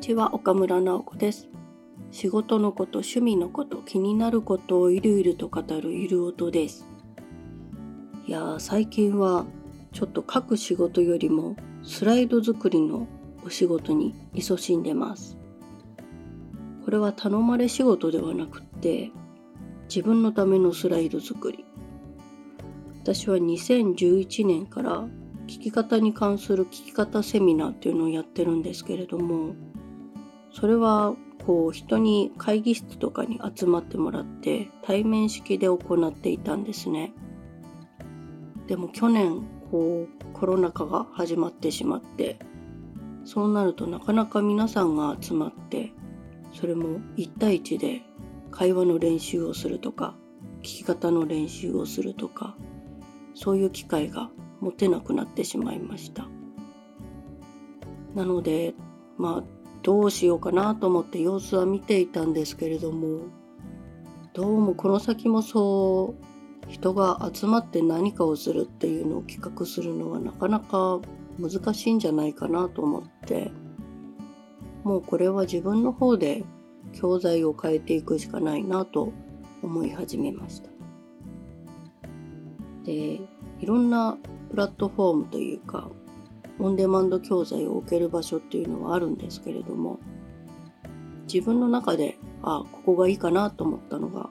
ちは岡村直子です。仕事のこと趣味のこと気になることをゆるゆると語るゆる音です。いやー最近はちょっと書く仕事よりもスライド作りのお仕事に勤しんでます。これは頼まれ仕事ではなくって自分のためのスライド作り。私は2011年から聞き方に関する聞き方セミナーっていうのをやってるんですけれどもそれはこう人に会議室とかに集まってもらって対面式で行っていたんですね。でも去年こうコロナ禍が始まってしまってそうなるとなかなか皆さんが集まってそれも1対1で会話の練習をするとか聞き方の練習をするとかそういう機会が持てなくなってしまいました。なのでまあどうしようかなと思って様子は見ていたんですけれどもどうもこの先もそう人が集まって何かをするっていうのを企画するのはなかなか難しいんじゃないかなと思ってもうこれは自分の方で教材を変えていくしかないなと思い始めました。でいろんなプラットフォームというかオンデマンド教材を置ける場所っていうのはあるんですけれども自分の中であここがいいかなと思ったのが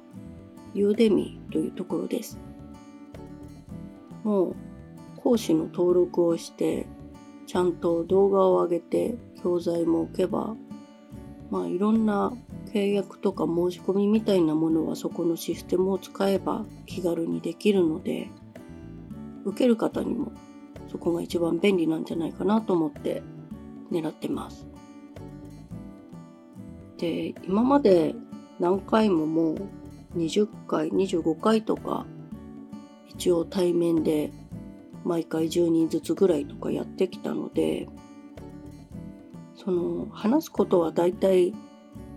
ユーデミーというところです。もう講師の登録をしてちゃんと動画を上げて教材も置けばまあいろんな契約とか申し込みみたいなものはそこのシステムを使えば気軽にできるので受ける方にもそこが一番便利なんじゃないかなと思って狙ってます。で今まで何回ももう20回25回とか一応対面で毎回10人ずつぐらいとかやってきたのでその話すことは大体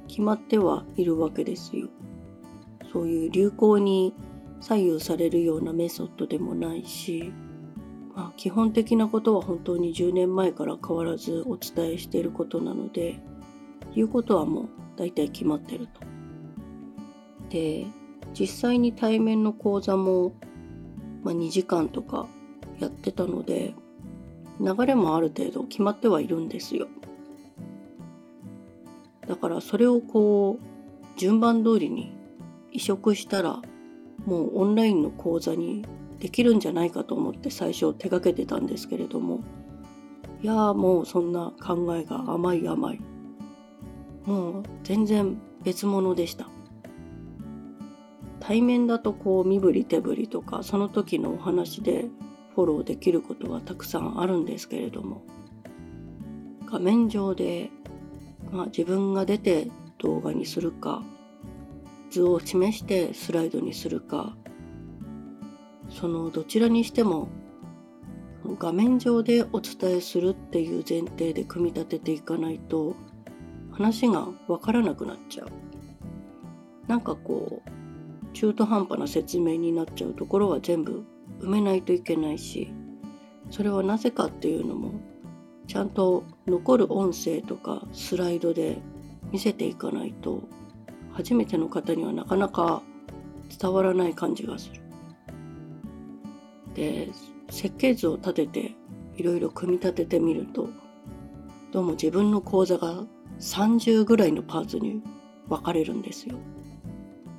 決まってはいるわけですよ。そういう流行に左右されるようなメソッドでもないし、まあ、基本的なことは本当に10年前から変わらずお伝えしていることなので言うことはもう大体決まってると。で実際に対面の講座も、まあ、2時間とかやってたので流れもある程度決まってはいるんですよ。だからそれをこう順番通りに移植したらもうオンラインの講座にできるんじゃないかと思って最初手がけてたんですけれども。いやーもうそんな考えが甘い甘い。もう全然別物でした。対面だとこう身振り手振りとかその時のお話でフォローできることはたくさんあるんですけれども。画面上で、まあ、自分が出て動画にするか図を示してスライドにするかそのどちらにしても画面上でお伝えするっていう前提で組み立てていかないと話がわからなくなっちゃうなんかこう中途半端な説明になっちゃうところは全部埋めないといけないしそれはなぜかっていうのもちゃんと残る音声とかスライドで見せていかないと初めての方にはなかなか伝わらない感じがする。で設計図を立てていろいろ組み立ててみるとどうも自分の講座が30ぐらいのパーツに分かれるんですよ。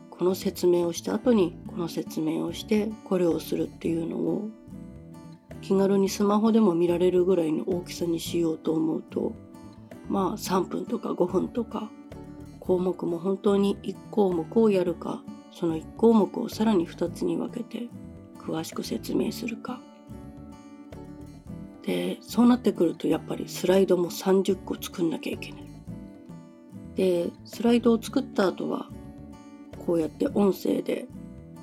この説明をした後にこの説明をしてこれをするっていうのを気軽にスマホでも見られるぐらいの大きさにしようと思うとまあ3分とか5分とか項目も本当に1項目をやるかその1項目をさらに2つに分けて詳しく説明するか。でそうなってくるとやっぱりスライドも30個作んなきゃいけない。でスライドを作った後はこうやって音声で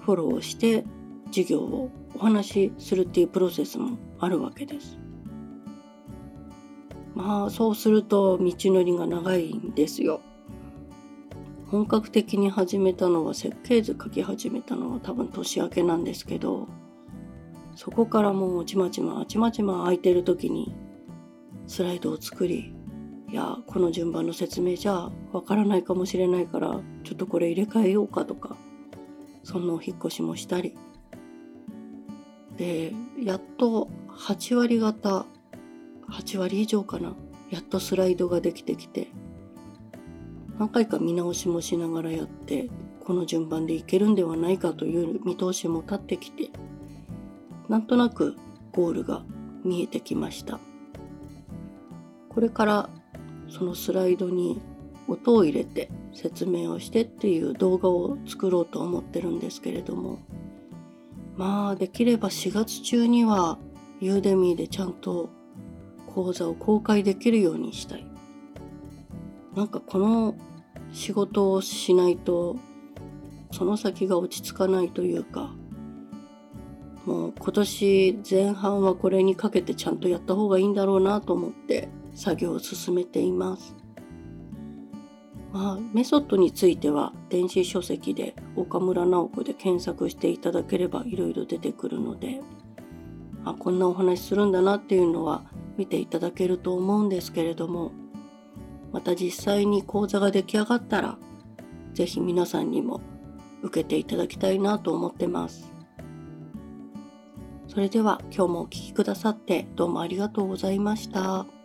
フォローして授業をお話しするっていうプロセスもあるわけです。まあそうすると道のりが長いんですよ。本格的に始めたのは設計図書き始めたのは多分年明けなんですけどそこからもうちまちまちまちま空いてる時にスライドを作りいやこの順番の説明じゃわからないかもしれないからちょっとこれ入れ替えようかとかそんなお引っ越しもしたり。でやっと8割方8割以上かなやっとスライドができてきて何回か見直しもしながらやってこの順番でいけるんではないかという見通しも立ってきてなんとなくゴールが見えてきました。これからそのスライドに音を入れて説明をしてっていう動画を作ろうと思ってるんですけれどもまあできれば4月中にはユーデミーでちゃんと講座を公開できるようにしたい。なんかこの仕事をしないとその先が落ち着かないというかもう今年前半はこれにかけてちゃんとやった方がいいんだろうなと思って作業を進めています。まあ、メソッドについては電子書籍で岡村直子で検索していただければいろいろ出てくるのであこんなお話するんだなっていうのは見ていただけると思うんですけれどもまた実際に講座が出来上がったら是非皆さんにも受けていただきたいなと思ってます。それでは今日もお聴きくださってどうもありがとうございました。